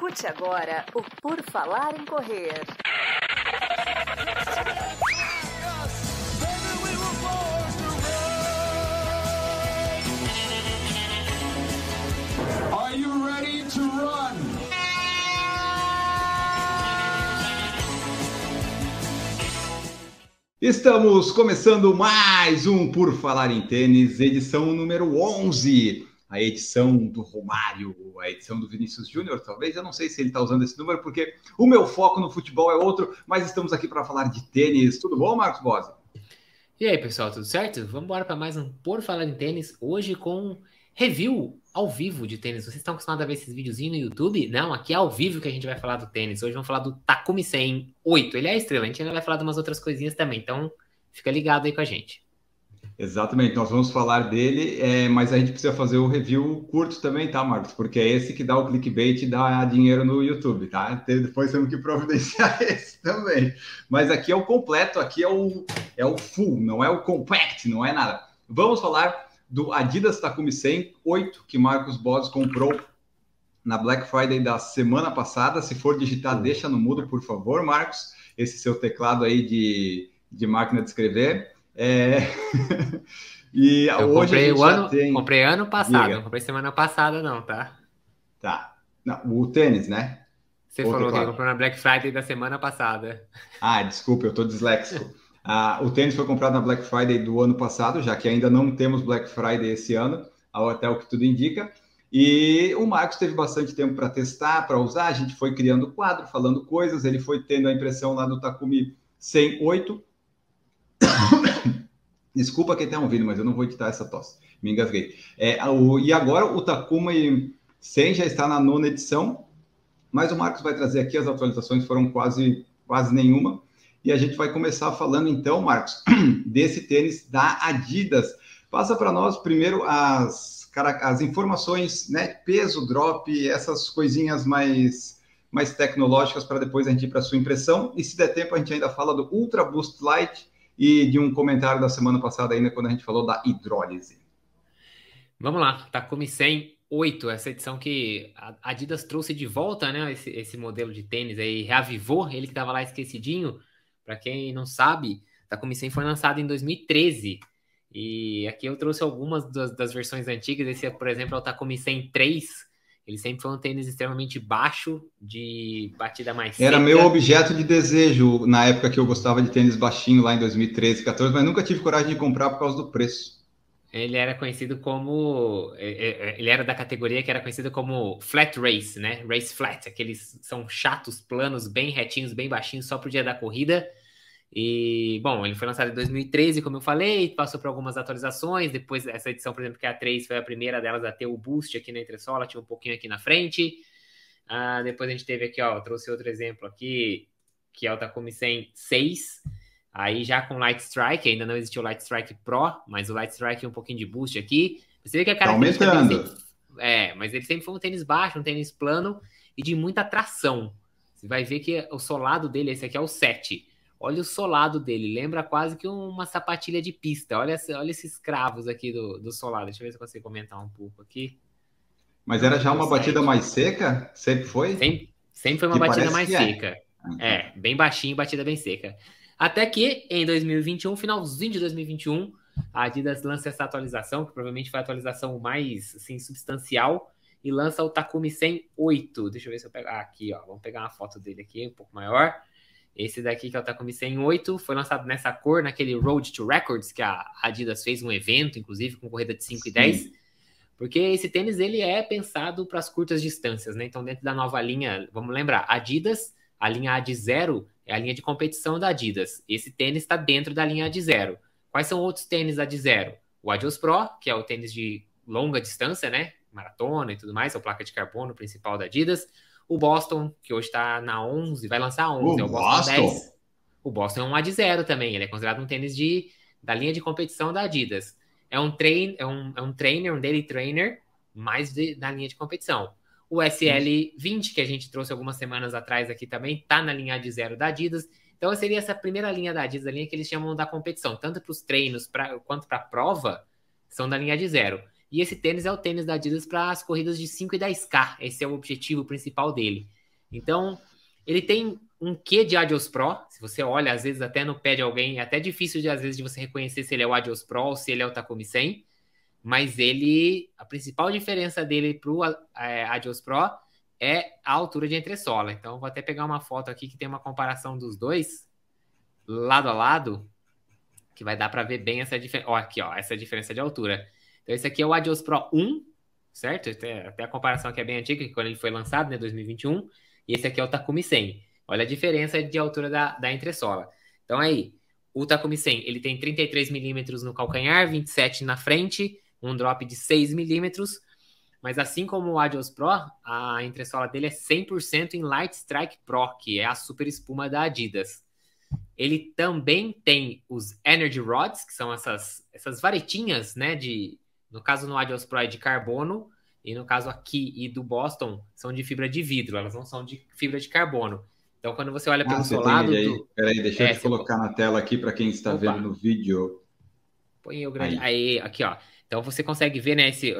Escute agora o Por Falar em Correr. Are you ready to run? Estamos começando mais um Por Falar em Tênis, edição número 11. A edição do Romário, a edição do Vinícius Júnior, talvez. Eu não sei se ele está usando esse número, porque o meu foco no futebol é outro, mas estamos aqui para falar de tênis. Tudo bom, Marcos Bose? E aí, pessoal, tudo certo? Vamos embora para mais um Por Falar em Tênis, hoje com review ao vivo de tênis. Vocês estão acostumados a ver esses videozinhos no YouTube? Não, aqui é ao vivo que a gente vai falar do tênis. Hoje vamos falar do Takumi 100 8. Ele é estrela, a gente ainda vai falar de umas outras coisinhas também, então fica ligado aí com a gente. Exatamente, nós vamos falar dele, é, mas a gente precisa fazer o review curto também, tá, Marcos? Porque é esse que dá o clickbait e dá dinheiro no YouTube, tá? Depois temos que providenciar esse também. Mas aqui é o completo, aqui é o, é o full, não é o compact, não é nada. Vamos falar do Adidas Takumi 100 8 que Marcos Bodes comprou na Black Friday da semana passada. Se for digitar, deixa no mudo, por favor, Marcos. Esse seu teclado aí de, de máquina de escrever. É... e eu hoje comprei o ano, tem... comprei ano passado, Diga. não comprei semana passada, não, tá? Tá. Não, o tênis, né? Você Ou falou que comprou na Black Friday da semana passada. Ah, desculpa, eu tô disléxico. Ah, o tênis foi comprado na Black Friday do ano passado, já que ainda não temos Black Friday esse ano, até o que tudo indica. E o Marcos teve bastante tempo para testar, para usar. A gente foi criando quadro, falando coisas. Ele foi tendo a impressão lá do Takumi 108. Desculpa quem está ouvindo, mas eu não vou editar essa tosse. Me engasguei. É, o, e agora o Takumi 100 já está na nona edição, mas o Marcos vai trazer aqui as atualizações, foram quase, quase nenhuma. E a gente vai começar falando então, Marcos, desse tênis da Adidas. Passa para nós primeiro as, as informações, né? Peso, drop, essas coisinhas mais, mais tecnológicas para depois a gente ir para a sua impressão. E se der tempo, a gente ainda fala do Ultra Boost Light e de um comentário da semana passada ainda quando a gente falou da hidrólise. Vamos lá, Takumi 100 8, essa edição que a Adidas trouxe de volta, né? Esse, esse modelo de tênis aí, reavivou, ele que estava lá esquecidinho. Para quem não sabe, Takumi 100 foi lançado em 2013. E aqui eu trouxe algumas das, das versões antigas. Esse, por exemplo, é o Takumi 100 3. Ele sempre foi um tênis extremamente baixo, de batida mais Era seca. meu objeto de desejo na época que eu gostava de tênis baixinho, lá em 2013, 14, mas nunca tive coragem de comprar por causa do preço. Ele era conhecido como. É, é, é, ele era da categoria que era conhecida como flat race, né? Race flat. Aqueles são chatos, planos, bem retinhos, bem baixinhos, só pro dia da corrida. E, bom, ele foi lançado em 2013, como eu falei, passou por algumas atualizações. Depois, essa edição, por exemplo, que é a 3 foi a primeira delas a ter o boost aqui na entressola, tinha um pouquinho aqui na frente. Ah, depois a gente teve aqui, ó, trouxe outro exemplo aqui, que é o Takumi 100 6. Aí já com Light Strike, ainda não existiu o Light Strike Pro, mas o Light Strike um pouquinho de boost aqui. Você vê que a cara tá aumentando. Sempre, é, mas ele sempre foi um tênis baixo, um tênis plano e de muita tração. Você vai ver que o solado dele, esse aqui é o 7 Olha o solado dele, lembra quase que uma sapatilha de pista. Olha, olha esses cravos aqui do, do solado. Deixa eu ver se eu consigo comentar um pouco aqui. Mas era já uma batida mais seca? Sempre foi? Sempre, sempre foi uma que batida mais é. seca. É. é, bem baixinho, batida bem seca. Até que em 2021, finalzinho de 2021, a Adidas lança essa atualização, que provavelmente foi a atualização mais assim, substancial, e lança o Takumi 108. Deixa eu ver se eu pegar aqui, ó. Vamos pegar uma foto dele aqui, um pouco maior. Esse daqui que é o Takumi 108 foi lançado nessa cor, naquele Road to Records que a Adidas fez um evento, inclusive com corrida de 5 Sim. e 10. Porque esse tênis ele é pensado para as curtas distâncias, né? Então dentro da nova linha, vamos lembrar, Adidas, a linha A de zero é a linha de competição da Adidas. Esse tênis está dentro da linha A de zero. Quais são outros tênis A de zero? O Adios Pro, que é o tênis de longa distância, né? Maratona e tudo mais, é a placa de carbono principal da Adidas. O Boston, que hoje está na 11, vai lançar 11. O, é o Boston, Boston 10. O Boston é um A de zero também. Ele é considerado um tênis de, da linha de competição da Adidas. É um, train, é um, é um trainer, um daily trainer, mais de, da linha de competição. O SL20, que a gente trouxe algumas semanas atrás aqui também, está na linha de zero da Adidas. Então seria essa primeira linha da Adidas, a linha que eles chamam da competição, tanto para os treinos pra, quanto para a prova, são da linha de zero. E esse tênis é o tênis da Adidas para as corridas de 5 e 10K. Esse é o objetivo principal dele. Então, ele tem um quê de Adios Pro. Se você olha, às vezes, até no pé de alguém, é até difícil de, às vezes, de você reconhecer se ele é o Adios Pro ou se ele é o Takumi 100. Mas ele, a principal diferença dele para o é, Adios Pro é a altura de entressola. Então, vou até pegar uma foto aqui que tem uma comparação dos dois, lado a lado, que vai dar para ver bem essa diferença. Ó, aqui, ó, essa diferença de altura. Então, esse aqui é o Adios Pro 1, certo? Até, até a comparação aqui é bem antiga, que quando ele foi lançado, né, 2021. E esse aqui é o Takumi 100. Olha a diferença de altura da, da entressola. Então, aí, o Takumi 100, ele tem 33 milímetros no calcanhar, 27 na frente, um drop de 6 milímetros. Mas assim como o Adios Pro, a entressola dele é 100% em Light Strike Pro, que é a super espuma da Adidas. Ele também tem os Energy Rods, que são essas, essas varetinhas, né? De, no caso no Adios Pro é de carbono, e no caso aqui e do Boston são de fibra de vidro, elas não são de fibra de carbono. Então, quando você olha ah, pelo seu lado. Aí. Do... Peraí, deixa é, eu te colocar na tela aqui para quem está Opa. vendo no vídeo. Põe o grande. Aí. aí, aqui, ó. Então você consegue ver, né, esse,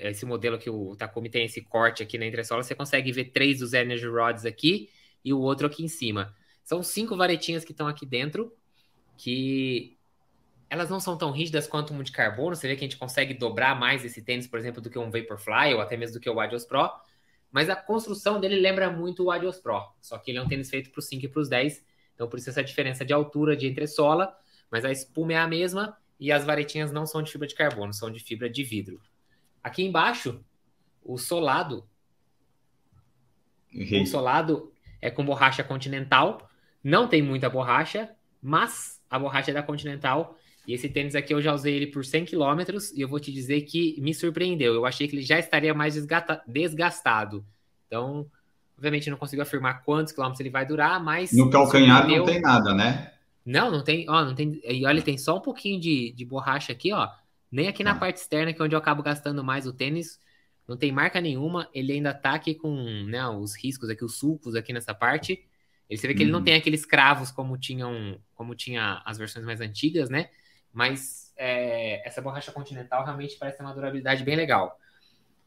esse modelo que o Takumi tem esse corte aqui na entressola, você consegue ver três dos Energy Rods aqui e o outro aqui em cima. São cinco varetinhas que estão aqui dentro, que elas não são tão rígidas quanto um de carbono. Você vê que a gente consegue dobrar mais esse tênis, por exemplo, do que um Vaporfly ou até mesmo do que o Adios Pro. Mas a construção dele lembra muito o Adios Pro, só que ele é um tênis feito para os 5 e para os 10. Então por isso essa diferença de altura de entressola, mas a espuma é a mesma e as varetinhas não são de fibra de carbono, são de fibra de vidro. Aqui embaixo, o solado. Uhum. O solado é com borracha continental. Não tem muita borracha, mas a borracha é da Continental. E esse tênis aqui eu já usei ele por 100 km e eu vou te dizer que me surpreendeu. Eu achei que ele já estaria mais desgastado. Então, obviamente não consigo afirmar quantos quilômetros ele vai durar, mas. No calcanhar não tem nada, né? Não, não tem, ó, não tem. E olha, tem só um pouquinho de, de borracha aqui, ó. Nem aqui na ah. parte externa, que é onde eu acabo gastando mais o tênis. Não tem marca nenhuma. Ele ainda tá aqui com né, os riscos aqui, os sulcos aqui nessa parte. Você vê que ele não uhum. tem aqueles cravos como tinham, como tinha as versões mais antigas, né? Mas é, essa borracha continental realmente parece ter uma durabilidade bem legal.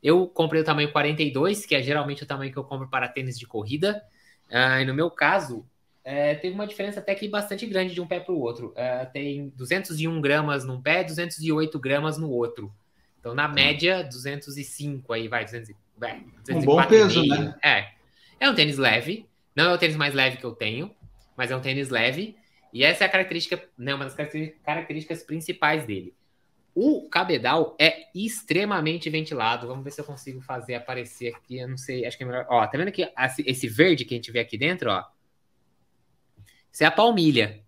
Eu comprei o tamanho 42, que é geralmente o tamanho que eu compro para tênis de corrida. Uh, e no meu caso, é, teve uma diferença até que bastante grande de um pé para o outro. É, tem 201 gramas num pé, 208 gramas no outro. Então, na média, 205 aí, vai, 200, vai 204 um bom peso, né? É. É um tênis leve. Não é o tênis mais leve que eu tenho, mas é um tênis leve. E essa é a característica, né, uma das características principais dele. O cabedal é extremamente ventilado. Vamos ver se eu consigo fazer aparecer aqui. Eu não sei, acho que é melhor. Ó, tá vendo aqui esse verde que a gente vê aqui dentro, ó? Isso é a palmilha.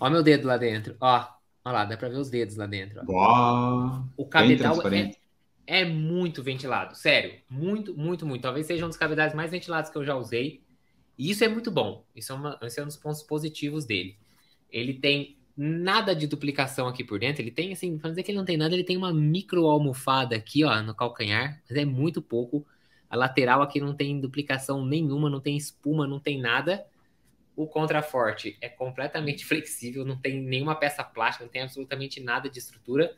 Ó meu dedo lá dentro. Ó, ó lá, dá pra ver os dedos lá dentro. Ó. o cabedal é, é muito ventilado. Sério, muito, muito, muito. Talvez seja um dos cabedais mais ventilados que eu já usei. E isso é muito bom. Isso é, uma, esse é um dos pontos positivos dele. Ele tem nada de duplicação aqui por dentro. Ele tem, assim, para dizer que ele não tem nada, ele tem uma micro almofada aqui, ó, no calcanhar, mas é muito pouco. A lateral aqui não tem duplicação nenhuma, não tem espuma, não tem nada. O contraforte é completamente flexível, não tem nenhuma peça plástica, não tem absolutamente nada de estrutura.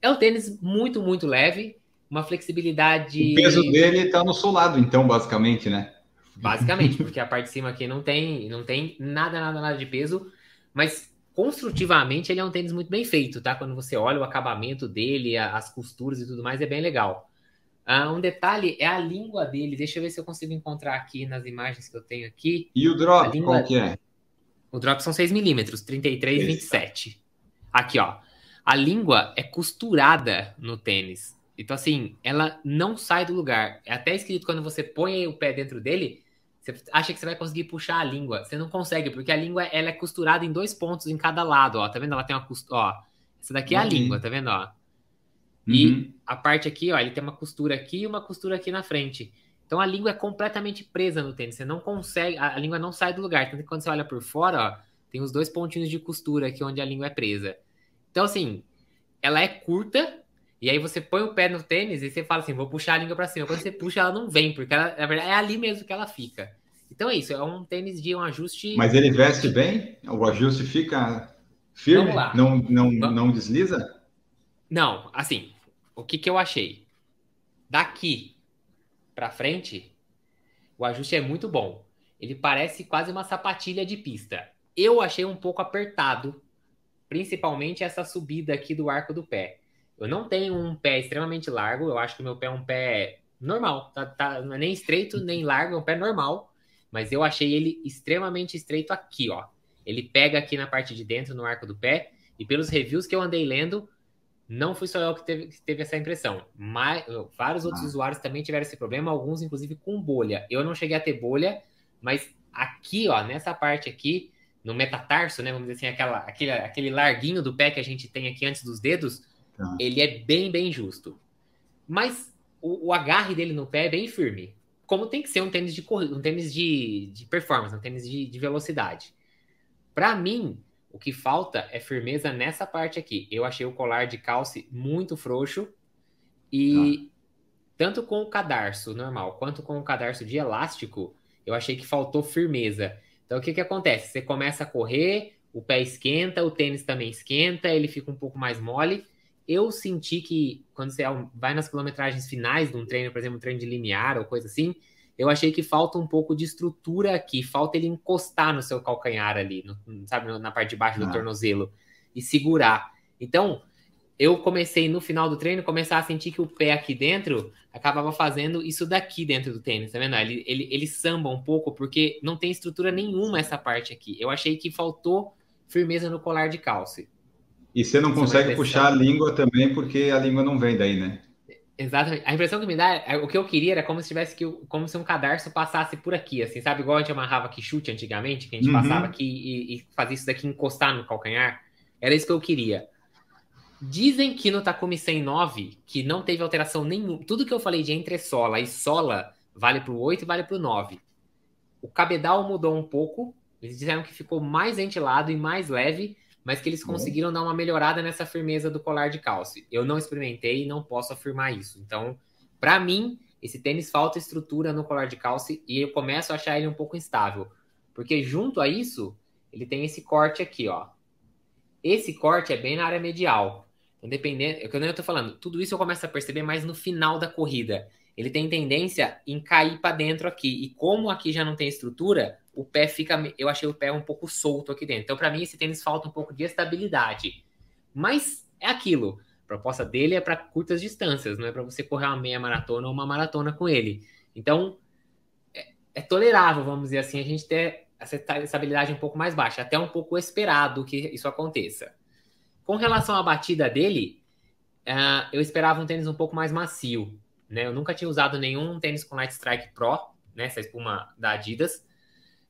É um tênis muito, muito leve, uma flexibilidade. O peso dele está no solado, então, basicamente, né? Basicamente, porque a parte de cima aqui não tem, não tem nada, nada, nada de peso, mas construtivamente ele é um tênis muito bem feito, tá? Quando você olha o acabamento dele, as costuras e tudo mais, é bem legal. Uh, um detalhe é a língua dele. Deixa eu ver se eu consigo encontrar aqui nas imagens que eu tenho aqui. E o drop, língua... qual que é? O drop são 6 milímetros, 33 e 27. Aqui, ó. A língua é costurada no tênis. Então, assim, ela não sai do lugar. É até escrito quando você põe o pé dentro dele, você acha que você vai conseguir puxar a língua. Você não consegue, porque a língua ela é costurada em dois pontos em cada lado, ó. Tá vendo? Ela tem uma costura, ó. Essa daqui é a uhum. língua, tá vendo, ó? E uhum. a parte aqui, ó, ele tem uma costura aqui e uma costura aqui na frente. Então a língua é completamente presa no tênis. Você não consegue, a, língua não sai do lugar. Tanto que quando você olha por fora, ó, tem os dois pontinhos de costura aqui onde a língua é presa. Então, assim, ela é curta, e aí você põe o pé no tênis e você fala assim, vou puxar a língua para cima. Quando você puxa, ela não vem, porque ela, na verdade é ali mesmo que ela fica. Então é isso, é um tênis de um ajuste. Mas ele veste bem? O ajuste fica firme? Não, não, não desliza? Não, assim, o que, que eu achei? Daqui para frente, o ajuste é muito bom. Ele parece quase uma sapatilha de pista. Eu achei um pouco apertado, principalmente essa subida aqui do arco do pé. Eu não tenho um pé extremamente largo, eu acho que o meu pé é um pé normal, tá, tá, não é nem estreito nem largo, é um pé normal, mas eu achei ele extremamente estreito aqui, ó. Ele pega aqui na parte de dentro, no arco do pé, e pelos reviews que eu andei lendo, não fui só eu que teve, que teve essa impressão. Mas, vários outros ah. usuários também tiveram esse problema, alguns inclusive com bolha. Eu não cheguei a ter bolha, mas aqui, ó, nessa parte aqui, no metatarso, né, vamos dizer assim, aquela, aquele, aquele larguinho do pé que a gente tem aqui antes dos dedos, tá. ele é bem, bem justo. Mas o, o, agarre dele no pé é bem firme. Como tem que ser um tênis de corrida, um tênis de, de performance, um tênis de, de velocidade. Para mim, o que falta é firmeza nessa parte aqui. Eu achei o colar de calce muito frouxo e ah. tanto com o cadarço normal quanto com o cadarço de elástico, eu achei que faltou firmeza. Então, o que, que acontece? Você começa a correr, o pé esquenta, o tênis também esquenta, ele fica um pouco mais mole. Eu senti que quando você vai nas quilometragens finais de um treino, por exemplo, um treino de linear ou coisa assim, eu achei que falta um pouco de estrutura aqui, falta ele encostar no seu calcanhar ali, no, sabe, na parte de baixo do ah. tornozelo e segurar. Então, eu comecei no final do treino começar a sentir que o pé aqui dentro acabava fazendo isso daqui dentro do tênis, tá vendo? Ele, ele, ele samba um pouco porque não tem estrutura nenhuma essa parte aqui. Eu achei que faltou firmeza no colar de calce. E você não é consegue puxar a língua também porque a língua não vem daí, né? Exatamente. A impressão que me dá, é, o que eu queria era como se tivesse que, como se um cadarço passasse por aqui, assim, sabe? Igual a gente amarrava aqui chute antigamente, que a gente uhum. passava aqui e, e fazia isso daqui encostar no calcanhar. Era isso que eu queria. Dizem que no Takumi 109, que não teve alteração nenhuma. Tudo que eu falei de entressola e sola vale para o 8 e vale para o 9. O cabedal mudou um pouco. Eles disseram que ficou mais ventilado e mais leve, mas que eles conseguiram uhum. dar uma melhorada nessa firmeza do colar de calce. Eu não experimentei e não posso afirmar isso. Então, para mim, esse tênis falta estrutura no colar de calce e eu começo a achar ele um pouco instável. Porque junto a isso, ele tem esse corte aqui, ó. Esse corte é bem na área medial. Então, dependendo, é o que eu tô falando, tudo isso eu começo a perceber mais no final da corrida. Ele tem tendência em cair para dentro aqui. E como aqui já não tem estrutura, o pé fica. Eu achei o pé um pouco solto aqui dentro. Então, para mim, esse tênis falta um pouco de estabilidade. Mas é aquilo. A proposta dele é para curtas distâncias, não é para você correr uma meia maratona ou uma maratona com ele. Então, é, é tolerável, vamos dizer assim, a gente ter essa estabilidade um pouco mais baixa. Até um pouco esperado que isso aconteça. Com relação à batida dele, uh, eu esperava um tênis um pouco mais macio. Né? Eu nunca tinha usado nenhum tênis com Light Strike Pro, né? essa espuma da Adidas.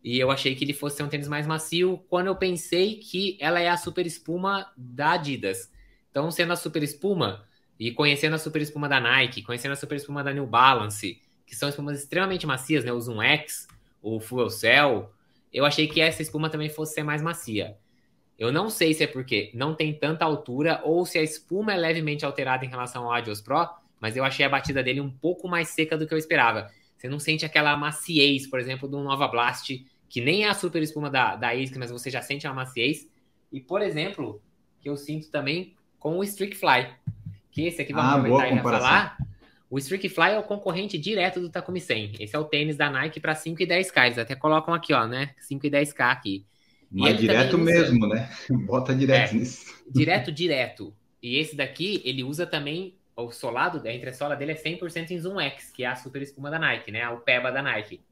E eu achei que ele fosse ser um tênis mais macio quando eu pensei que ela é a super espuma da Adidas. Então, sendo a super espuma e conhecendo a super espuma da Nike, conhecendo a super espuma da New Balance, que são espumas extremamente macias, né? O Zoom X, o Fuel Cell, eu achei que essa espuma também fosse ser mais macia. Eu não sei se é porque não tem tanta altura ou se a espuma é levemente alterada em relação ao Adios Pro, mas eu achei a batida dele um pouco mais seca do que eu esperava. Você não sente aquela maciez, por exemplo, do Nova Blast, que nem é a super espuma da, da ASIC, mas você já sente a maciez. E, por exemplo, que eu sinto também com o Streak Fly, que esse aqui, vamos ah, aproveitar e falar, o Streak Fly é o concorrente direto do Takumi 100. Esse é o tênis da Nike para 5 e 10K. Eles até colocam aqui, ó, né? 5 e 10K aqui. Mas direto mesmo, né? Bota direto é, nisso. Direto, direto. E esse daqui, ele usa também o solado, a entressola dele é 100% em Zoom X, que é a super espuma da Nike, né? O PEBA da Nike.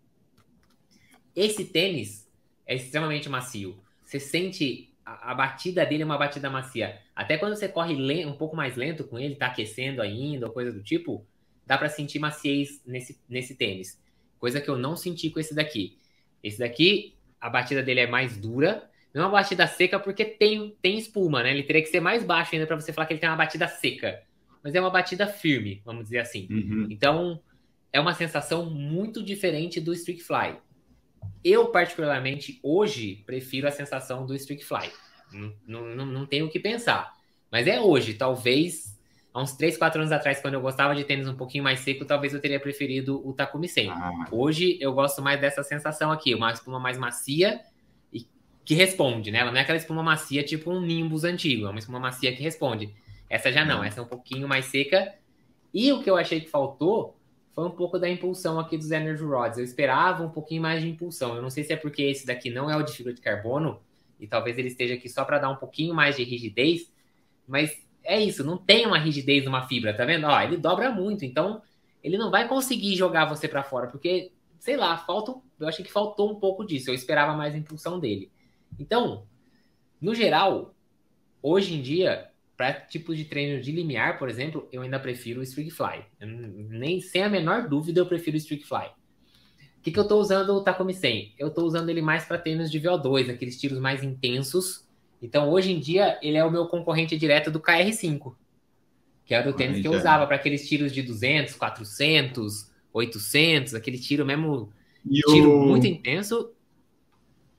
Esse tênis é extremamente macio. Você sente a, a batida dele é uma batida macia. Até quando você corre um pouco mais lento com ele, tá aquecendo ainda ou coisa do tipo, dá para sentir maciez nesse, nesse tênis. Coisa que eu não senti com esse daqui. Esse daqui a batida dele é mais dura. Não é uma batida seca porque tem, tem espuma, né? Ele teria que ser mais baixo ainda para você falar que ele tem uma batida seca. Mas é uma batida firme, vamos dizer assim. Uhum. Então, é uma sensação muito diferente do Streak Fly. Eu, particularmente, hoje, prefiro a sensação do Streak Fly. Não, não, não tenho o que pensar. Mas é hoje. Talvez há uns 3, 4 anos atrás, quando eu gostava de tênis um pouquinho mais seco, talvez eu teria preferido o Takumi 100. Ah, Hoje eu gosto mais dessa sensação aqui, uma espuma mais macia e que responde, né? Ela não é aquela espuma macia tipo um Nimbus antigo, é uma espuma macia que responde. Essa já não, essa é um pouquinho mais seca, E o que eu achei que faltou foi um pouco da impulsão aqui dos Energy Rods. Eu esperava um pouquinho mais de impulsão. Eu não sei se é porque esse daqui não é o de fibra de carbono, e talvez ele esteja aqui só para dar um pouquinho mais de rigidez, mas é isso, não tem uma rigidez numa fibra, tá vendo? Ó, ele dobra muito, então ele não vai conseguir jogar você para fora, porque, sei lá, falta, eu achei que faltou um pouco disso. Eu esperava mais impulsão dele. Então, no geral, hoje em dia, para tipos de treino de limiar, por exemplo, eu ainda prefiro o Streak Fly. Eu, nem sem a menor dúvida eu prefiro o Streak Fly. O que, que eu estou usando o Takumi 100? Eu estou usando ele mais para treinos de VO2, aqueles tiros mais intensos. Então, hoje em dia, ele é o meu concorrente direto do KR5, que era o tênis Ai, que eu usava para aqueles tiros de 200, 400, 800, aquele tiro mesmo, e tiro o... muito intenso.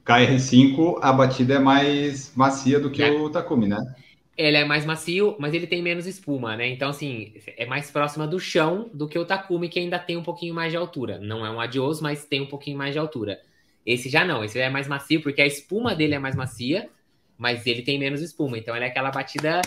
KR5, a batida é mais macia do que é. o Takumi, né? Ele é mais macio, mas ele tem menos espuma, né? Então, assim, é mais próxima do chão do que o Takumi, que ainda tem um pouquinho mais de altura. Não é um adioso, mas tem um pouquinho mais de altura. Esse já não, esse é mais macio, porque a espuma dele é mais macia, mas ele tem menos espuma. Então, ele é aquela batida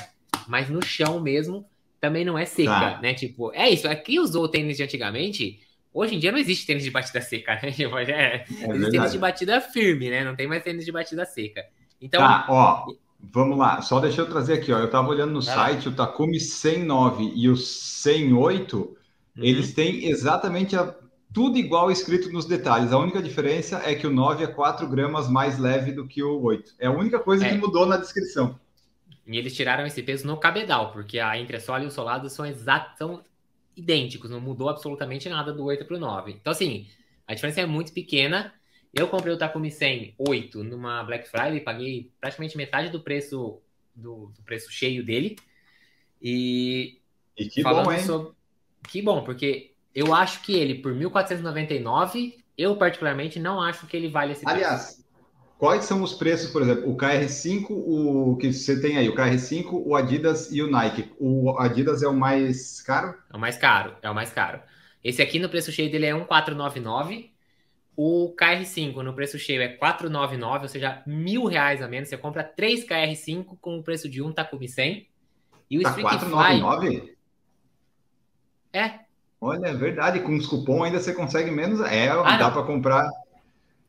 mais no chão mesmo. Também não é seca, tá. né? Tipo, é isso. Aqui usou o tênis de antigamente. Hoje em dia não existe tênis de batida seca, né? Tipo, é, é existe tênis de batida firme, né? Não tem mais tênis de batida seca. Então. Tá, ó. Vamos lá, só deixa eu trazer aqui, ó. Eu estava olhando no site, o Takumi 109 e o 108, uhum. eles têm exatamente a, tudo igual escrito nos detalhes. A única diferença é que o 9 é 4 gramas mais leve do que o 8. É a única coisa é. que mudou na descrição. E eles tiraram esse peso no cabedal, porque a entressola e o solado são exatos, são idênticos, não mudou absolutamente nada do 8 para o 9. Então, assim, a diferença é muito pequena. Eu comprei o Takumi 100 8 numa Black Friday, paguei praticamente metade do preço do, do preço cheio dele. E, e que bom, hein? Sobre... Que bom, porque eu acho que ele por 1499, eu particularmente não acho que ele vale esse preço. Aliás, quais são os preços, por exemplo, o KR5, o que você tem aí, o KR5, o Adidas e o Nike. O Adidas é o mais caro? É o mais caro, é o mais caro. Esse aqui no preço cheio dele é 1499 o KR5 no preço cheio é 499, ou seja, mil reais a menos. Você compra 3 KR5 com o preço de um Takumi 100. E o tá Streak 499? Fly... É. Olha, é verdade. Com os cupons ainda você consegue menos. É, ah, dá para comprar.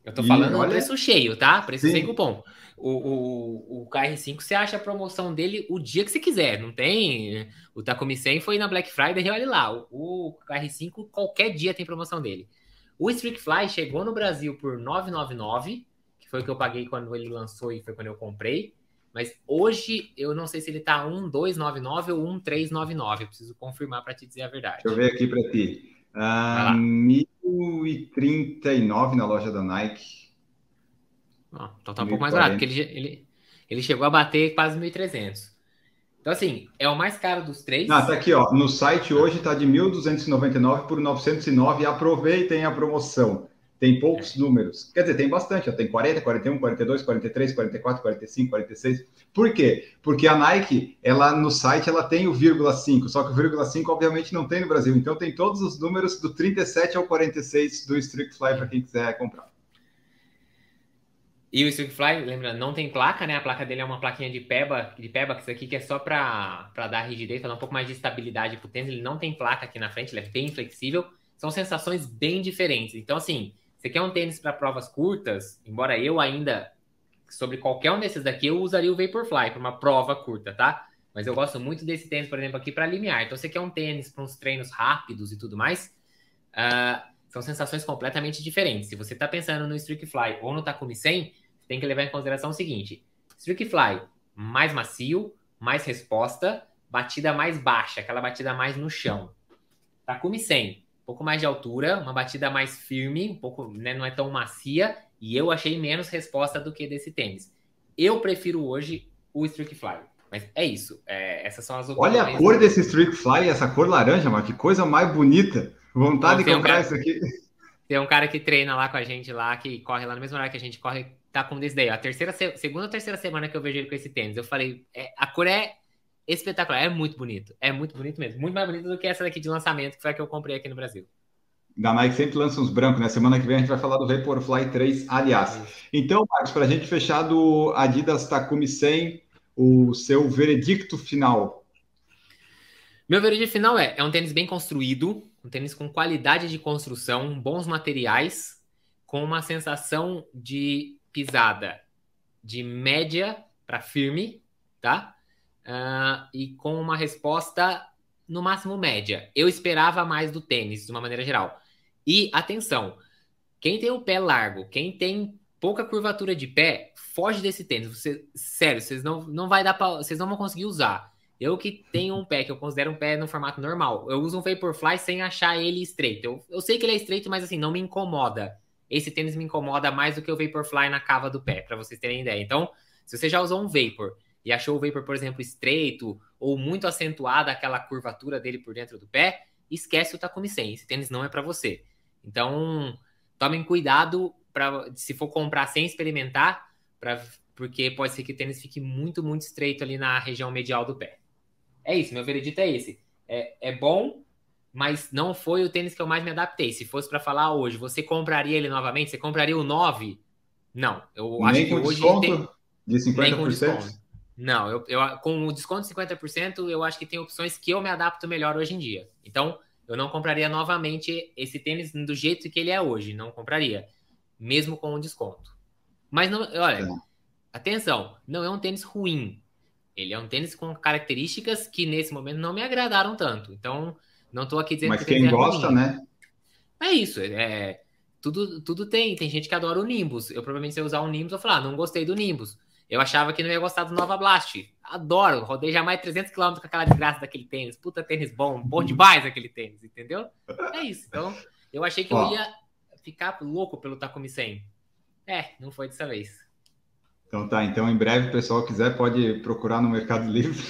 Eu tô falando e, olha... no preço cheio, tá? Preço Sim. sem cupom. O, o, o KR5 você acha a promoção dele o dia que você quiser. Não tem. O Takumi 100 foi na Black Friday e olha lá. O, o KR5 qualquer dia tem promoção dele. O Streak Fly chegou no Brasil por 999, que foi o que eu paguei quando ele lançou e foi quando eu comprei. Mas hoje eu não sei se ele tá 1299 ou 1399. Eu preciso confirmar para te dizer a verdade. Deixa eu ver aqui para ti. Uh, 1039 na loja da Nike. Então tá um pouco mais barato, porque ele, ele, ele chegou a bater quase 1.300. Então, assim, é o mais caro dos três. Ah, tá aqui, ó. No site hoje tá de 1.299 por 909. Aproveitem a promoção. Tem poucos é. números. Quer dizer, tem bastante. Ó. Tem 40, 41, 42, 43, 44, 45, 46. Por quê? Porque a Nike, ela no site, ela tem o vírgula 5. Só que o vírgula 5, obviamente, não tem no Brasil. Então, tem todos os números do 37 ao 46 do Strict Fly para quem quiser comprar. E o Fly, lembra, não tem placa, né? A placa dele é uma plaquinha de peba, de pebax aqui, que é só para dar rigidez, para dar um pouco mais de estabilidade pro tênis. Ele não tem placa aqui na frente, ele é bem flexível. São sensações bem diferentes. Então, assim, você quer um tênis para provas curtas, embora eu ainda, sobre qualquer um desses daqui, eu usaria o Vaporfly para uma prova curta, tá? Mas eu gosto muito desse tênis, por exemplo, aqui para limiar. Então, você quer um tênis para uns treinos rápidos e tudo mais, uh, são sensações completamente diferentes. Se você está pensando no Streak Fly ou no Takumi 100, tem que levar em consideração o seguinte: Streak Fly, mais macio, mais resposta, batida mais baixa, aquela batida mais no chão. Takumi 100, um pouco mais de altura, uma batida mais firme, um pouco, né, não é tão macia, e eu achei menos resposta do que desse tênis. Eu prefiro hoje o Streak Fly. Mas é isso. É, essas são as opções. Olha a cor desse Streak Fly, essa cor laranja, mano, que coisa mais bonita. Vontade de comprar um cara, isso aqui. Tem um cara que treina lá com a gente lá, que corre lá no mesmo horário que a gente corre tá com desse daí. A terceira, segunda ou terceira semana que eu vejo ele com esse tênis. Eu falei, é, a cor é espetacular, é muito bonito. É muito bonito mesmo. Muito mais bonito do que essa daqui de lançamento, que foi a que eu comprei aqui no Brasil. Da Nike sempre lança uns brancos, né? Semana que vem a gente vai falar do Vaporfly 3, aliás. Então, Marcos, para a gente fechar do Adidas Takumi 100, o seu veredicto final. Meu veredito final é: é um tênis bem construído, um tênis com qualidade de construção, bons materiais, com uma sensação de pisada de média para firme, tá? Uh, e com uma resposta no máximo média. Eu esperava mais do tênis, de uma maneira geral. E atenção, quem tem o pé largo, quem tem pouca curvatura de pé, foge desse tênis. Você, sério, vocês não, não vai dar para, vocês não vão conseguir usar. Eu que tenho um pé que eu considero um pé no formato normal, eu uso um Vaporfly sem achar ele estreito. Eu, eu sei que ele é estreito, mas assim, não me incomoda. Esse tênis me incomoda mais do que o Vaporfly na cava do pé, para vocês terem ideia. Então, se você já usou um Vapor e achou o Vapor, por exemplo, estreito ou muito acentuada aquela curvatura dele por dentro do pé, esquece o Takumi 100. Esse tênis não é para você. Então, tomem cuidado para se for comprar sem experimentar, pra, porque pode ser que o tênis fique muito, muito estreito ali na região medial do pé. É isso, meu veredito é esse. É, é bom, mas não foi o tênis que eu mais me adaptei. Se fosse para falar hoje, você compraria ele novamente? Você compraria o 9? Não, eu Nem acho que hoje tem... de 50%? Nem com desconto. Não, eu, eu, com o desconto de 50%, eu acho que tem opções que eu me adapto melhor hoje em dia. Então, eu não compraria novamente esse tênis do jeito que ele é hoje. Não compraria, mesmo com o desconto. Mas, não, olha, é. atenção, não é um tênis ruim. Ele é um tênis com características que nesse momento não me agradaram tanto. Então, não estou aqui dizendo Mas que quem gosta, ruim. né? É isso. É, tudo, tudo tem. Tem gente que adora o Nimbus. Eu provavelmente se eu usar o Nimbus, eu falar, ah, não gostei do Nimbus. Eu achava que não ia gostar do Nova Blast. Adoro. Rodei já mais 300 km com aquela desgraça daquele tênis. Puta tênis bom. Bom demais aquele tênis, entendeu? É isso. Então, eu achei que eu ia ficar louco pelo Takumi 100. É, não foi dessa vez. Então tá, então em breve o pessoal quiser pode procurar no Mercado Livre.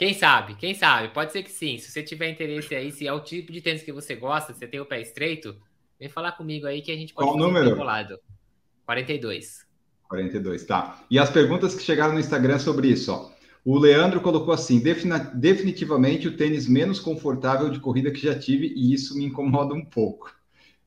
Quem sabe, quem sabe, pode ser que sim. Se você tiver interesse aí, se é o tipo de tênis que você gosta, você tem o pé estreito, vem falar comigo aí que a gente pode Qual número? Um 42. 42, tá. E as perguntas que chegaram no Instagram sobre isso, ó. O Leandro colocou assim: definitivamente o tênis menos confortável de corrida que já tive, e isso me incomoda um pouco.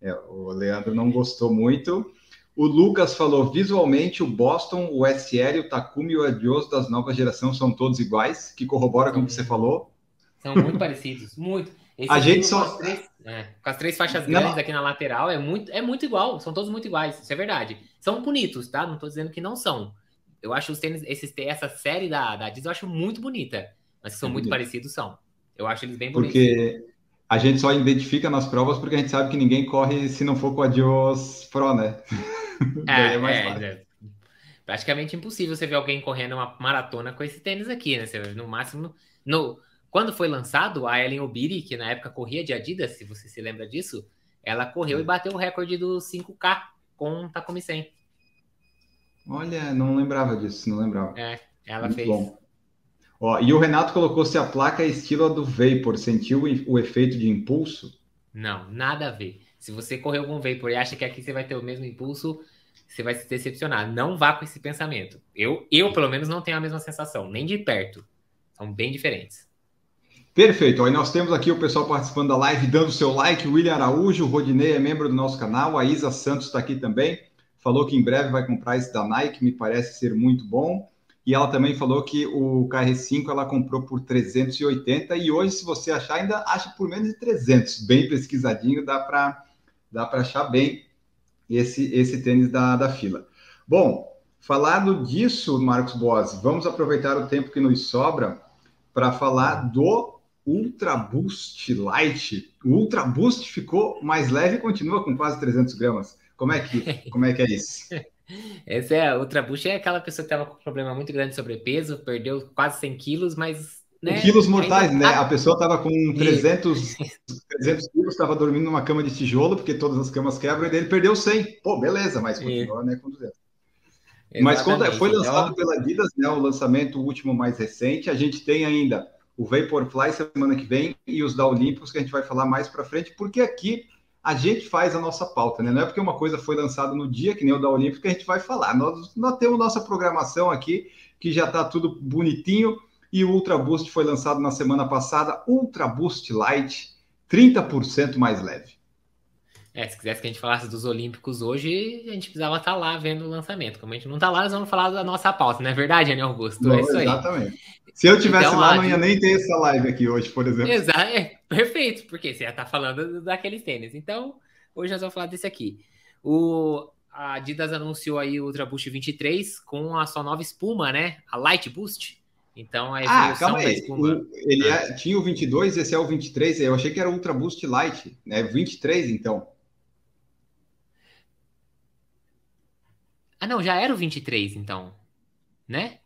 É, o Leandro não gostou muito. O Lucas falou: visualmente, o Boston, o SL, o Takumi e o Adios das novas gerações são todos iguais, que corrobora com o que você falou. São muito parecidos, muito. Esse a gente só. Com as, três, é, com as três faixas não. grandes aqui na lateral é muito, é muito igual, são todos muito iguais, isso é verdade. São bonitos, tá? Não tô dizendo que não são. Eu acho os tênis, esses, essa série da, da Adidas eu acho muito bonita, mas que são é muito bonito. parecidos, são. Eu acho eles bem bonitos. Porque a gente só identifica nas provas porque a gente sabe que ninguém corre se não for com a Adios Pro, né? É, é, é, praticamente impossível você ver alguém correndo uma maratona com esse tênis aqui, né? Você, no máximo. No, quando foi lançado, a Ellen Obiri, que na época corria de Adidas, se você se lembra disso, ela correu e bateu o recorde do 5K com Takumi 100. Olha, não lembrava disso, não lembrava. É, ela Muito fez. Bom. Ó, e o Renato colocou se a placa é estilo a do Vapor, sentiu o efeito de impulso? Não, nada a ver. Se você correu com Vapor e acha que aqui você vai ter o mesmo impulso, você vai se decepcionar. Não vá com esse pensamento. Eu, eu pelo menos, não tenho a mesma sensação, nem de perto. São bem diferentes. Perfeito. Aí nós temos aqui o pessoal participando da live, dando seu like. William Araújo, o Rodinei é membro do nosso canal. A Isa Santos está aqui também. Falou que em breve vai comprar esse da Nike, me parece ser muito bom. E ela também falou que o KR5 ela comprou por 380 e hoje, se você achar, ainda acha por menos de 300. Bem pesquisadinho, dá para dá para achar bem esse, esse tênis da, da fila. Bom, falado disso, Marcos Bose, vamos aproveitar o tempo que nos sobra para falar do Ultra Boost Light. O Ultra Boost ficou mais leve e continua com quase 300 gramas. Como é que, como é, que é isso? Essa é a Ultra Boost, é aquela pessoa que estava com problema muito grande de sobrepeso, perdeu quase 100 quilos, mas né? Quilos mortais, né? Tá... A pessoa estava com 300, 300 quilos, estava dormindo numa cama de tijolo, porque todas as camas quebram, e daí ele perdeu 100. Pô, beleza, mas continua, né, com 200. Mas quando foi lançado então... pela Adidas, né, o lançamento último mais recente, a gente tem ainda o Vaporfly semana que vem e os da Olympus, que a gente vai falar mais para frente, porque aqui a gente faz a nossa pauta, né? Não é porque uma coisa foi lançada no dia, que nem o da Olympus, que a gente vai falar. Nós, nós temos nossa programação aqui, que já está tudo bonitinho, e o Ultra Boost foi lançado na semana passada, Ultra Boost Light, 30% mais leve. É, se quisesse que a gente falasse dos Olímpicos hoje, a gente precisava estar tá lá vendo o lançamento. Como a gente não está lá, nós vamos falar da nossa pauta, não é verdade, Ana Augusto? Bom, é isso aí. Exatamente. Se eu tivesse então, lá, não ia nem ter essa live aqui hoje, por exemplo. Exato, é, perfeito, porque você ia estar tá falando daqueles tênis. Então, hoje nós vamos falar desse aqui. O, a Adidas anunciou aí o Ultra Boost 23 com a sua nova espuma, né? A Light Boost. Então, a evolução ah, calma aí. O, ele ah. é, tinha o 22, esse é o 23. Eu achei que era o Ultra Boost Light, né? 23, então. Ah, não, já era o 23, então. Né?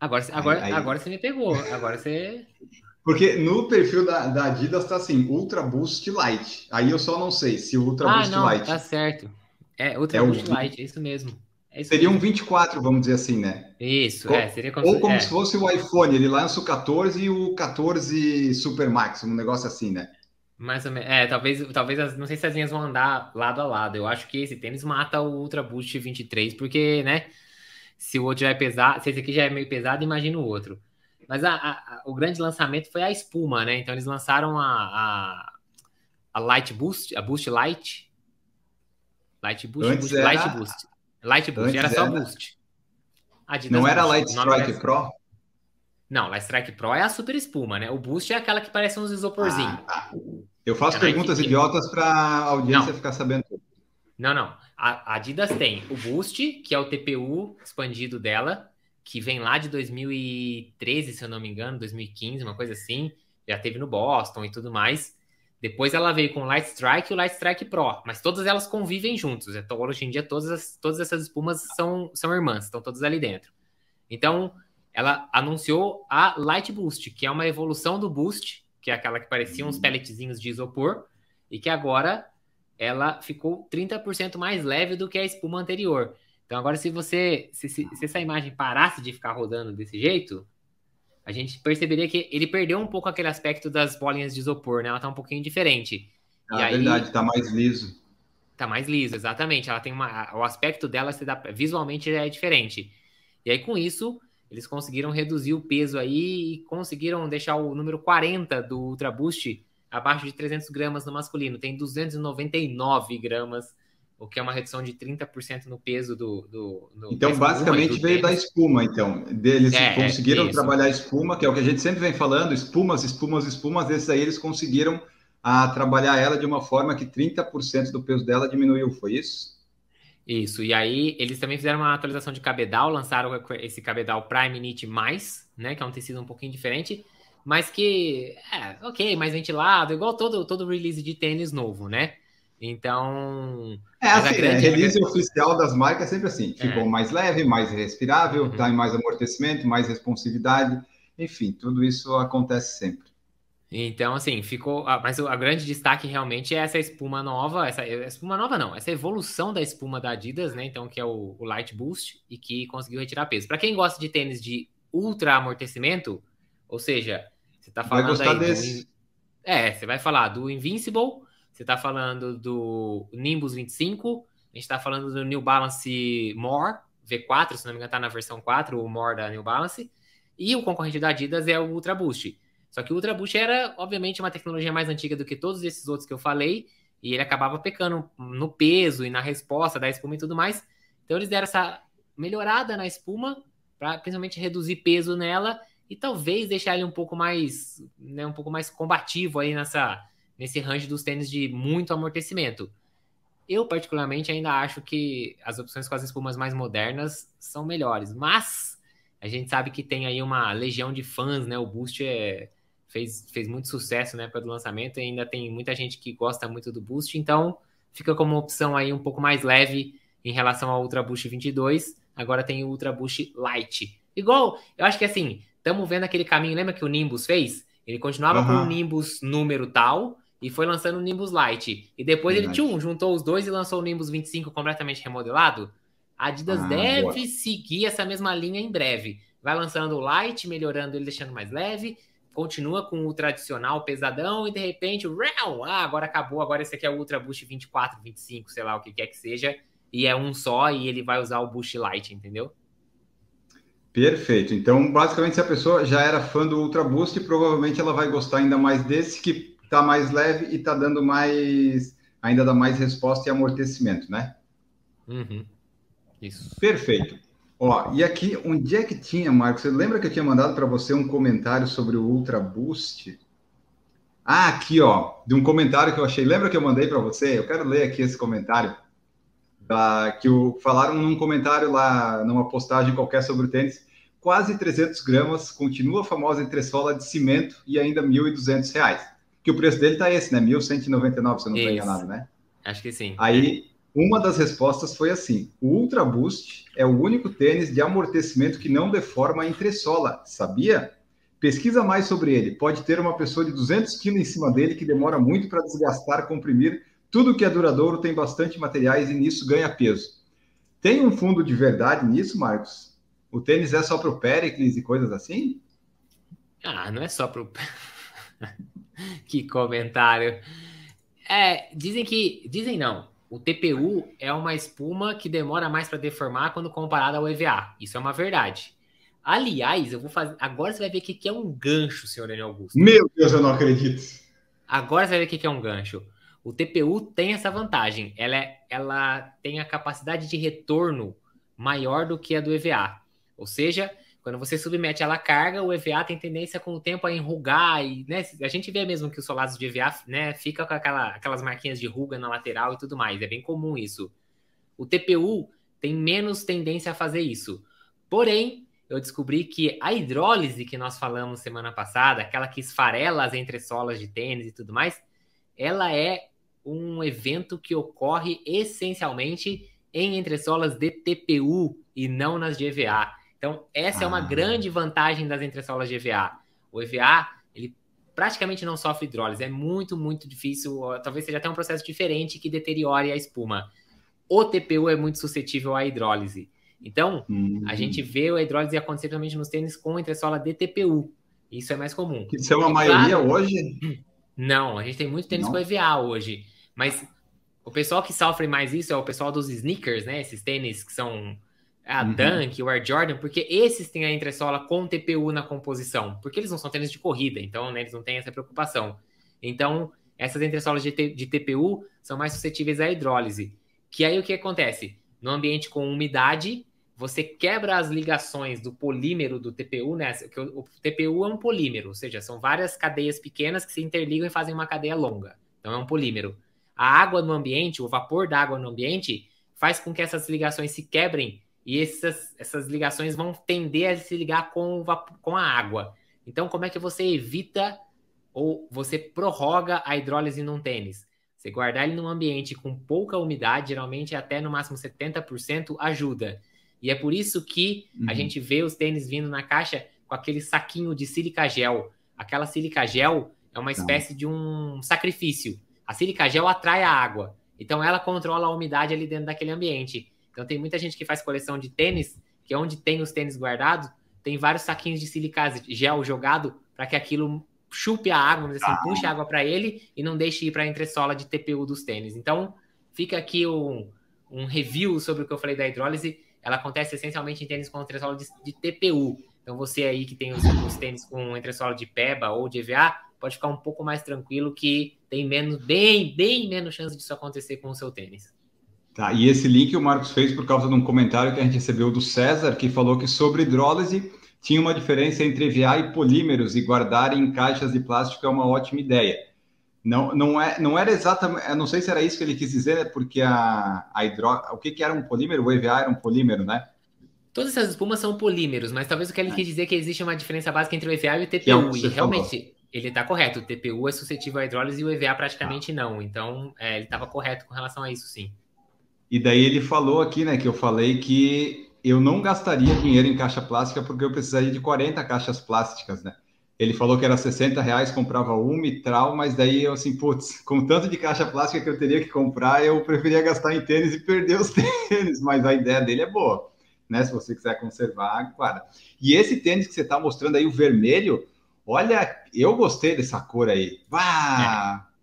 Agora, agora, aí, aí... agora você me pegou. Agora você. Porque no perfil da, da Adidas tá assim, Ultra Boost Light. Aí eu só não sei se o Ultra ah, Boost não, Light. Tá certo. É, Ultra é Boost o... Light, é isso mesmo. É seria um 24, vamos dizer assim, né? Isso, é, seria como Ou como é. se fosse o iPhone, ele lança o 14 e o 14 Super Max, um negócio assim, né? Mais ou menos. É, talvez, talvez não sei se as linhas vão andar lado a lado. Eu acho que esse tênis mata o Ultra Boost 23, porque, né? Se o outro já é pesado, se esse aqui já é meio pesado, imagina o outro. Mas a, a, o grande lançamento foi a espuma, né? Então eles lançaram a, a, a Light Boost, a Boost Light. Light Boost, Antes Boost, era... Light Boost. Light Boost, era só era... Boost. Adidas não era Light Strike Pro? Não, Light Strike Pro é a super espuma, né? O Boost é aquela que parece uns isoporzinhos. Ah, tá. Eu faço é perguntas idiotas para a audiência não. ficar sabendo. Não, não. A Adidas tem o Boost, que é o TPU expandido dela, que vem lá de 2013, se eu não me engano, 2015, uma coisa assim. Já teve no Boston e tudo mais. Depois ela veio com o Light Strike e o Light Strike Pro, mas todas elas convivem juntos. Então, hoje em dia, todas, as, todas essas espumas são, são irmãs, estão todas ali dentro. Então, ela anunciou a Light Boost, que é uma evolução do Boost, que é aquela que parecia uns pelletzinhos de isopor, e que agora ela ficou 30% mais leve do que a espuma anterior. Então, agora, se você se, se, se, essa imagem parasse de ficar rodando desse jeito, a gente perceberia que ele perdeu um pouco aquele aspecto das bolinhas de isopor, né? Ela tá um pouquinho diferente. Ah, e aí, verdade, tá mais liso. Tá mais liso, exatamente. Ela tem uma, o aspecto dela se dá, visualmente é diferente. E aí, com isso, eles conseguiram reduzir o peso aí e conseguiram deixar o número 40 do Ultra Boost abaixo de 300 gramas no masculino. Tem 299 gramas, o que é uma redução de 30% no peso do. do, do então, basicamente, veio da espuma, então. Eles é, conseguiram é, trabalhar a espuma, que é o que a gente sempre vem falando, espumas, espumas, espumas. Esses aí eles conseguiram a ah, trabalhar ela de uma forma que 30% do peso dela diminuiu, foi isso? Isso, e aí eles também fizeram uma atualização de cabedal, lançaram esse cabedal Prime Knit Mais, né, que é um tecido um pouquinho diferente, mas que, é, ok, mais ventilado, igual todo, todo release de tênis novo, né? Então... É assim, a grande... release oficial das marcas é sempre assim, ficou é. mais leve, mais respirável, uhum. dá mais amortecimento, mais responsividade, enfim, tudo isso acontece sempre. Então, assim, ficou. Ah, mas o a grande destaque realmente é essa espuma nova. Essa espuma nova não, essa evolução da espuma da Adidas, né? Então, que é o, o Light Boost e que conseguiu retirar peso. Para quem gosta de tênis de ultra amortecimento, ou seja, você tá falando aí. Desse. Do, é, você vai falar do Invincible, você tá falando do Nimbus 25, a gente tá falando do New Balance More V4, se não me engano, tá na versão 4, o More da New Balance. E o concorrente da Adidas é o Ultra Boost. Só que o Ultra Boost era, obviamente, uma tecnologia mais antiga do que todos esses outros que eu falei, e ele acabava pecando no peso e na resposta da espuma e tudo mais. Então eles deram essa melhorada na espuma para principalmente reduzir peso nela e talvez deixar ele um pouco mais, né, um pouco mais combativo aí nessa nesse range dos tênis de muito amortecimento. Eu particularmente ainda acho que as opções com as espumas mais modernas são melhores, mas a gente sabe que tem aí uma legião de fãs, né? O Boost é fez, fez muito sucesso na época do lançamento e ainda tem muita gente que gosta muito do Boost, então fica como uma opção aí um pouco mais leve em relação ao Ultra Boost 22. Agora tem o Ultra Boost Light. Igual, eu acho que assim, estamos vendo aquele caminho, lembra que o Nimbus fez? Ele continuava uhum. com o Nimbus número tal e foi lançando o Nimbus Light. E depois Verdade. ele tchum, juntou os dois e lançou o Nimbus 25 completamente remodelado. A Adidas ah, deve boa. seguir essa mesma linha em breve. Vai lançando o Light, melhorando ele, deixando mais leve continua com o tradicional pesadão e de repente, ah, agora acabou, agora esse aqui é o Ultra Boost 24, 25, sei lá o que quer que seja, e é um só e ele vai usar o Boost Light, entendeu? Perfeito. Então, basicamente, se a pessoa já era fã do Ultra Boost, provavelmente ela vai gostar ainda mais desse que está mais leve e está dando mais ainda dá mais resposta e amortecimento, né? Uhum. Isso. Perfeito. Ó, e aqui, onde é que tinha, Marcos? Você lembra que eu tinha mandado para você um comentário sobre o Ultra Boost? Ah, aqui, ó, de um comentário que eu achei. Lembra que eu mandei para você? Eu quero ler aqui esse comentário. Da, que o, falaram num comentário lá, numa postagem qualquer sobre o tênis. Quase 300 gramas, continua a famosa entressola de cimento e ainda R$ 1.200. Que o preço dele tá esse, né? 1.199, se eu não estou enganado, né? Acho que sim. Aí, uma das respostas foi assim: o Ultra Boost é o único tênis de amortecimento que não deforma a entressola, sabia? Pesquisa mais sobre ele. Pode ter uma pessoa de 200 quilos em cima dele que demora muito para desgastar, comprimir. Tudo que é duradouro tem bastante materiais e nisso ganha peso. Tem um fundo de verdade nisso, Marcos? O tênis é só para o Pericles e coisas assim? Ah, não é só para o. que comentário. É, dizem que. Dizem não. O TPU é uma espuma que demora mais para deformar quando comparado ao EVA. Isso é uma verdade. Aliás, eu vou fazer. Agora você vai ver o que é um gancho, senhor Daniel Augusto. Meu Deus, eu não acredito. Agora você vai ver o que é um gancho. O TPU tem essa vantagem. Ela, é, ela tem a capacidade de retorno maior do que a do EVA. Ou seja, quando você submete ela à carga, o EVA tem tendência com o tempo a enrugar e, né, a gente vê mesmo que os solados de EVA, né, fica com aquela, aquelas marquinhas de ruga na lateral e tudo mais, é bem comum isso. O TPU tem menos tendência a fazer isso. Porém, eu descobri que a hidrólise que nós falamos semana passada, aquela que esfarela as entressolas de tênis e tudo mais, ela é um evento que ocorre essencialmente em entressolas de TPU e não nas de EVA. Então, essa ah. é uma ah. grande vantagem das entressolas de EVA. O EVA, ele praticamente não sofre hidrólise, é muito, muito difícil, talvez seja até um processo diferente que deteriore a espuma. O TPU é muito suscetível à hidrólise. Então, uhum. a gente vê a hidrólise acontecer principalmente nos tênis com entressola DTPU. Isso é mais comum. Isso é uma e, maioria claro, hoje? Não, a gente tem muito tênis não. com EVA hoje. Mas o pessoal que sofre mais isso é o pessoal dos sneakers, né? Esses tênis que são a uhum. Dunk, o Air Jordan, porque esses têm a entressola com TPU na composição. Porque eles não são tênis de corrida, então né, eles não têm essa preocupação. Então, essas entressolas de, de TPU são mais suscetíveis à hidrólise. Que aí o que acontece? no ambiente com umidade, você quebra as ligações do polímero do TPU, né? Que o, o, TPU é um polímero, ou seja, são várias cadeias pequenas que se interligam e fazem uma cadeia longa. Então é um polímero. A água no ambiente, o vapor da água no ambiente, faz com que essas ligações se quebrem e essas, essas ligações vão tender a se ligar com, com a água. Então, como é que você evita ou você prorroga a hidrólise num tênis? Você guardar ele num ambiente com pouca umidade, geralmente até no máximo 70%, ajuda. E é por isso que uhum. a gente vê os tênis vindo na caixa com aquele saquinho de sílica gel. Aquela sílica gel é uma tá. espécie de um sacrifício. A sílica gel atrai a água. Então ela controla a umidade ali dentro daquele ambiente. Então tem muita gente que faz coleção de tênis, que é onde tem os tênis guardados, tem vários saquinhos de sílica gel jogado para que aquilo chupe a água, assim, ah. puxe a água para ele e não deixe ir para a entressola de TPU dos tênis. Então, fica aqui um, um review sobre o que eu falei da hidrólise. Ela acontece essencialmente em tênis com entressola de, de TPU. Então, você aí que tem os, os tênis com entressola de PEBA ou de EVA, pode ficar um pouco mais tranquilo que tem menos, bem, bem menos chance disso acontecer com o seu tênis. Tá, e esse link o Marcos fez por causa de um comentário que a gente recebeu do César, que falou que sobre hidrólise tinha uma diferença entre EVA e polímeros e guardar em caixas de plástico é uma ótima ideia. Não, não, é, não era exatamente, não sei se era isso que ele quis dizer, porque a, a hidro... o que, que era um polímero? O EVA era um polímero, né? Todas essas espumas são polímeros, mas talvez o que ele quis dizer é que existe uma diferença básica entre o EVA e o TPU. É e realmente, falou. ele está correto. O TPU é suscetível à hidrólise e o EVA praticamente ah. não. Então, é, ele estava correto com relação a isso, sim. E daí ele falou aqui, né, que eu falei que eu não gastaria dinheiro em caixa plástica porque eu precisaria de 40 caixas plásticas, né? Ele falou que era 60 reais, comprava uma e mas daí eu assim, putz, com tanto de caixa plástica que eu teria que comprar, eu preferia gastar em tênis e perder os tênis, mas a ideia dele é boa, né? Se você quiser conservar, guarda. E esse tênis que você está mostrando aí, o vermelho, olha, eu gostei dessa cor aí. Vá! É,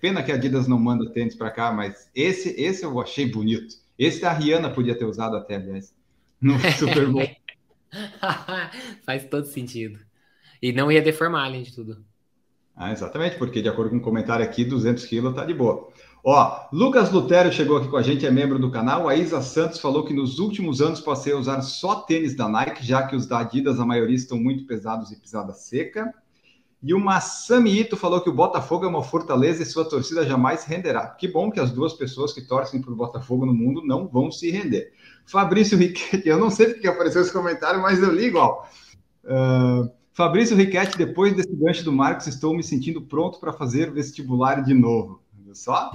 pena que a Adidas não manda tênis para cá, mas esse, esse eu achei bonito. Esse a Rihanna podia ter usado até, aliás, no Super Bowl. Faz todo sentido. E não ia deformar, além de tudo. Ah, exatamente, porque de acordo com o um comentário aqui, 200 quilos tá de boa. Ó, Lucas Lutero chegou aqui com a gente, é membro do canal. A Isa Santos falou que nos últimos anos passei a usar só tênis da Nike, já que os da Adidas, a maioria, estão muito pesados e pisada seca. E o Massami Ito falou que o Botafogo é uma fortaleza e sua torcida jamais renderá. Que bom que as duas pessoas que torcem para o Botafogo no mundo não vão se render. Fabrício Riquetti, eu não sei porque apareceu esse comentário, mas eu li igual. Uh, Fabrício Riquetti, depois desse gancho do Marcos, estou me sentindo pronto para fazer vestibular de novo. Viu só?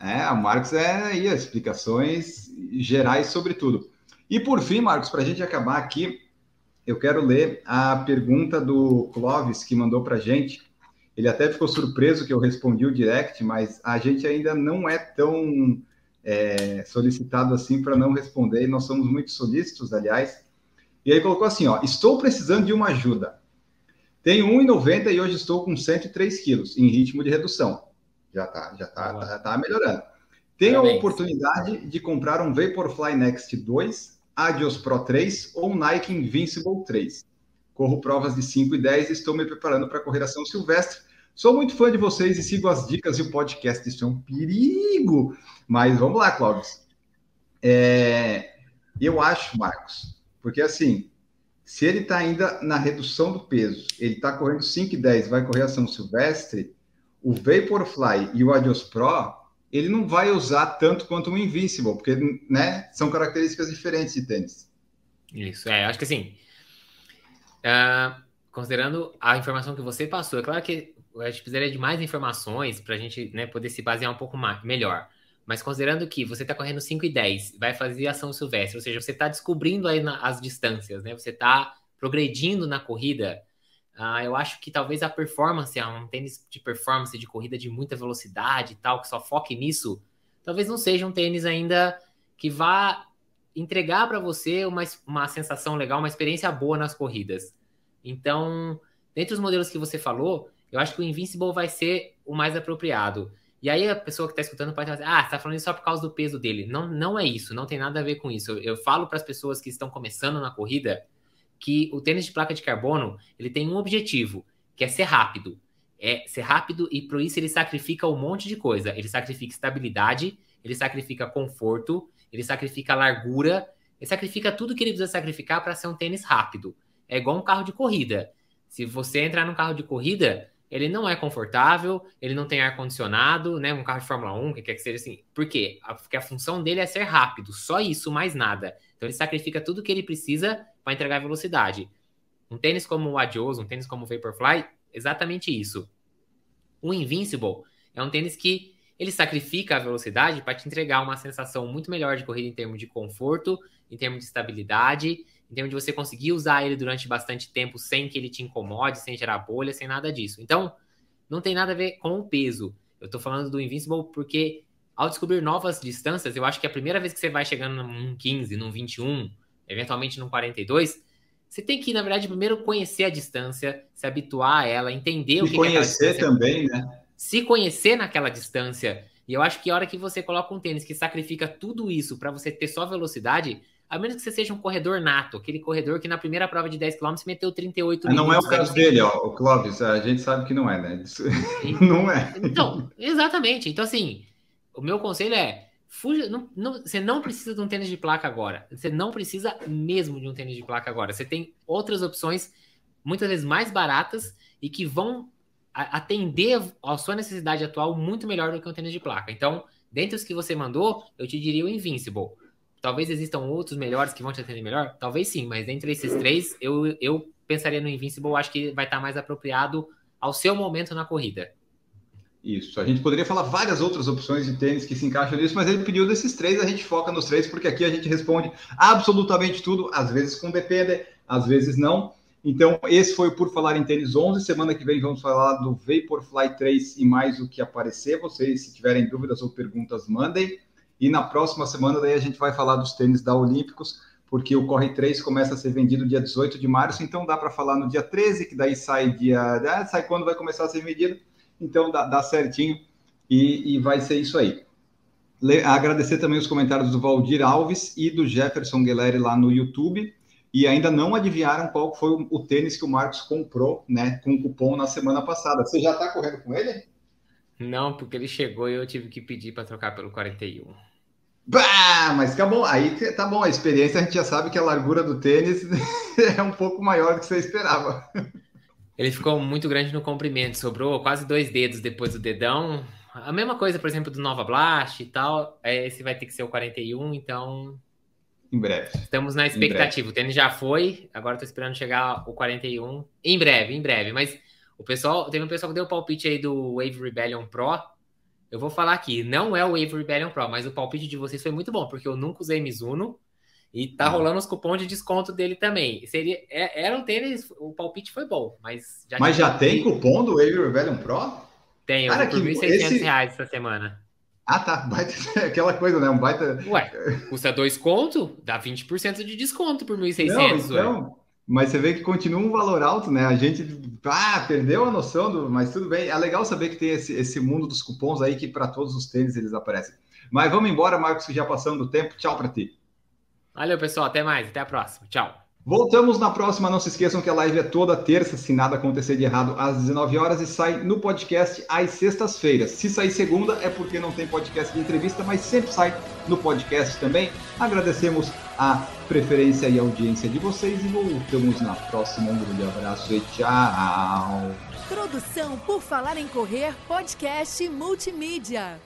É, a Marcos é aí, explicações gerais sobre tudo. E por fim, Marcos, para a gente acabar aqui, eu quero ler a pergunta do Clóvis que mandou para a gente. Ele até ficou surpreso que eu respondi o direct, mas a gente ainda não é tão é, solicitado assim para não responder. Nós somos muito solícitos, aliás. E aí colocou assim: ó, estou precisando de uma ajuda. Tenho 1,90 e hoje estou com 103 quilos em ritmo de redução. Já está, já tá, tá, tá melhorando. Tenho Parabéns. a oportunidade de comprar um Vaporfly Next 2 Adios Pro 3 ou Nike Invincible 3. Corro provas de 5 e 10 e estou me preparando para correr a São Silvestre. Sou muito fã de vocês e sigo as dicas e o podcast. Isso é um perigo. Mas vamos lá, Cláudio. É, eu acho, Marcos, porque assim, se ele está ainda na redução do peso, ele está correndo 5 e 10, vai correr a São Silvestre, o Vaporfly e o Adios Pro ele não vai usar tanto quanto o Invincible, porque né, são características diferentes de tênis. Isso, é, acho que assim, uh, considerando a informação que você passou, é claro que a gente precisaria de mais informações para a gente né, poder se basear um pouco mais, melhor. Mas considerando que você está correndo 5 e 10, vai fazer ação silvestre, ou seja, você está descobrindo aí na, as distâncias, né? Você está progredindo na corrida, Uh, eu acho que talvez a performance, é um tênis de performance, de corrida de muita velocidade e tal, que só foque nisso, talvez não seja um tênis ainda que vá entregar para você uma, uma sensação legal, uma experiência boa nas corridas. Então, dentre os modelos que você falou, eu acho que o Invincible vai ser o mais apropriado. E aí a pessoa que está escutando pode falar, ah, você está falando isso só por causa do peso dele. Não, não é isso, não tem nada a ver com isso. Eu, eu falo para as pessoas que estão começando na corrida que o tênis de placa de carbono ele tem um objetivo, que é ser rápido. É ser rápido e por isso ele sacrifica um monte de coisa. Ele sacrifica estabilidade, ele sacrifica conforto, ele sacrifica largura, ele sacrifica tudo que ele precisa sacrificar para ser um tênis rápido. É igual um carro de corrida. Se você entrar num carro de corrida, ele não é confortável, ele não tem ar-condicionado, né? Um carro de Fórmula 1, que quer que seja assim. Por quê? Porque a função dele é ser rápido, só isso, mais nada. Então ele sacrifica tudo que ele precisa para entregar velocidade. Um tênis como o Adios, um tênis como o Vaporfly, exatamente isso. O Invincible é um tênis que ele sacrifica a velocidade para te entregar uma sensação muito melhor de corrida em termos de conforto, em termos de estabilidade, em termos de você conseguir usar ele durante bastante tempo sem que ele te incomode, sem gerar bolha, sem nada disso. Então, não tem nada a ver com o peso. Eu estou falando do Invincible porque, ao descobrir novas distâncias, eu acho que a primeira vez que você vai chegando num 15, num 21, eventualmente num 42, você tem que, na verdade, primeiro conhecer a distância, se habituar a ela, entender o que, conhecer que é também, né? Se conhecer naquela distância. E eu acho que a hora que você coloca um tênis que sacrifica tudo isso para você ter só velocidade, a menos que você seja um corredor nato, aquele corredor que na primeira prova de 10 km meteu 38 minutos. Não é o caso dele, ó, o Clóvis, a gente sabe que não é, né? Isso... não é. Então, exatamente. Então, assim, o meu conselho é, fuja, não, não, você não precisa de um tênis de placa agora. Você não precisa mesmo de um tênis de placa agora. Você tem outras opções, muitas vezes mais baratas, e que vão atender a sua necessidade atual muito melhor do que um tênis de placa. Então, dentre os que você mandou, eu te diria o Invincible. Talvez existam outros melhores que vão te atender melhor? Talvez sim, mas entre esses três, eu, eu pensaria no Invincible, acho que vai estar mais apropriado ao seu momento na corrida. Isso, a gente poderia falar várias outras opções de tênis que se encaixam nisso, mas ele pediu desses três, a gente foca nos três, porque aqui a gente responde absolutamente tudo, às vezes com depende, às vezes não. Então, esse foi o Por Falar em Tênis 11. Semana que vem vamos falar do Vaporfly 3 e mais o que aparecer. Vocês, se tiverem dúvidas ou perguntas, mandem. E na próxima semana daí a gente vai falar dos tênis da Olímpicos, porque o Corre 3 começa a ser vendido dia 18 de março, então dá para falar no dia 13, que daí sai dia. Ah, sai quando vai começar a ser vendido, então dá, dá certinho e, e, vai ser isso aí. Le, agradecer também os comentários do Valdir Alves e do Jefferson Guilherme lá no YouTube. E ainda não adivinharam qual foi o, o tênis que o Marcos comprou, né, com cupom na semana passada. Você já está correndo com ele? Não, porque ele chegou e eu tive que pedir para trocar pelo 41. Bah, mas tá bom, aí tá bom, a experiência a gente já sabe que a largura do tênis é um pouco maior do que você esperava. Ele ficou muito grande no comprimento, sobrou quase dois dedos depois do dedão. A mesma coisa, por exemplo, do Nova Blast e tal. É, esse vai ter que ser o 41, então. Em breve. Estamos na expectativa. O tênis já foi, agora estou esperando chegar o 41. Em breve, em breve. Mas o pessoal, teve um pessoal que deu o palpite aí do Wave Rebellion Pro. Eu vou falar aqui, não é o Wave Rebellion Pro, mas o palpite de vocês foi muito bom, porque eu nunca usei Mizuno. E tá ah. rolando os cupons de desconto dele também. Seria, é, era um tênis, o palpite foi bom, mas já Mas já tem cupom do Wave Rebellion Pro? Tem, eu Cara, por R$ 1.600 esse... reais essa semana. Ah, tá. Baita, aquela coisa, né? Um baita. Ué, custa dois conto, dá 20% de desconto por 1.600. Então, mas você vê que continua um valor alto, né? A gente ah, perdeu a noção do. Mas tudo bem. É legal saber que tem esse, esse mundo dos cupons aí que para todos os tênis eles aparecem. Mas vamos embora, Marcos, que já passando o tempo. Tchau para ti. Valeu, pessoal. Até mais. Até a próxima. Tchau. Voltamos na próxima. Não se esqueçam que a live é toda terça, se nada acontecer de errado, às 19 horas e sai no podcast às sextas-feiras. Se sair segunda é porque não tem podcast de entrevista, mas sempre sai no podcast também. Agradecemos a preferência e audiência de vocês e voltamos na próxima. Um grande abraço e tchau. Produção por Falar em Correr, podcast multimídia.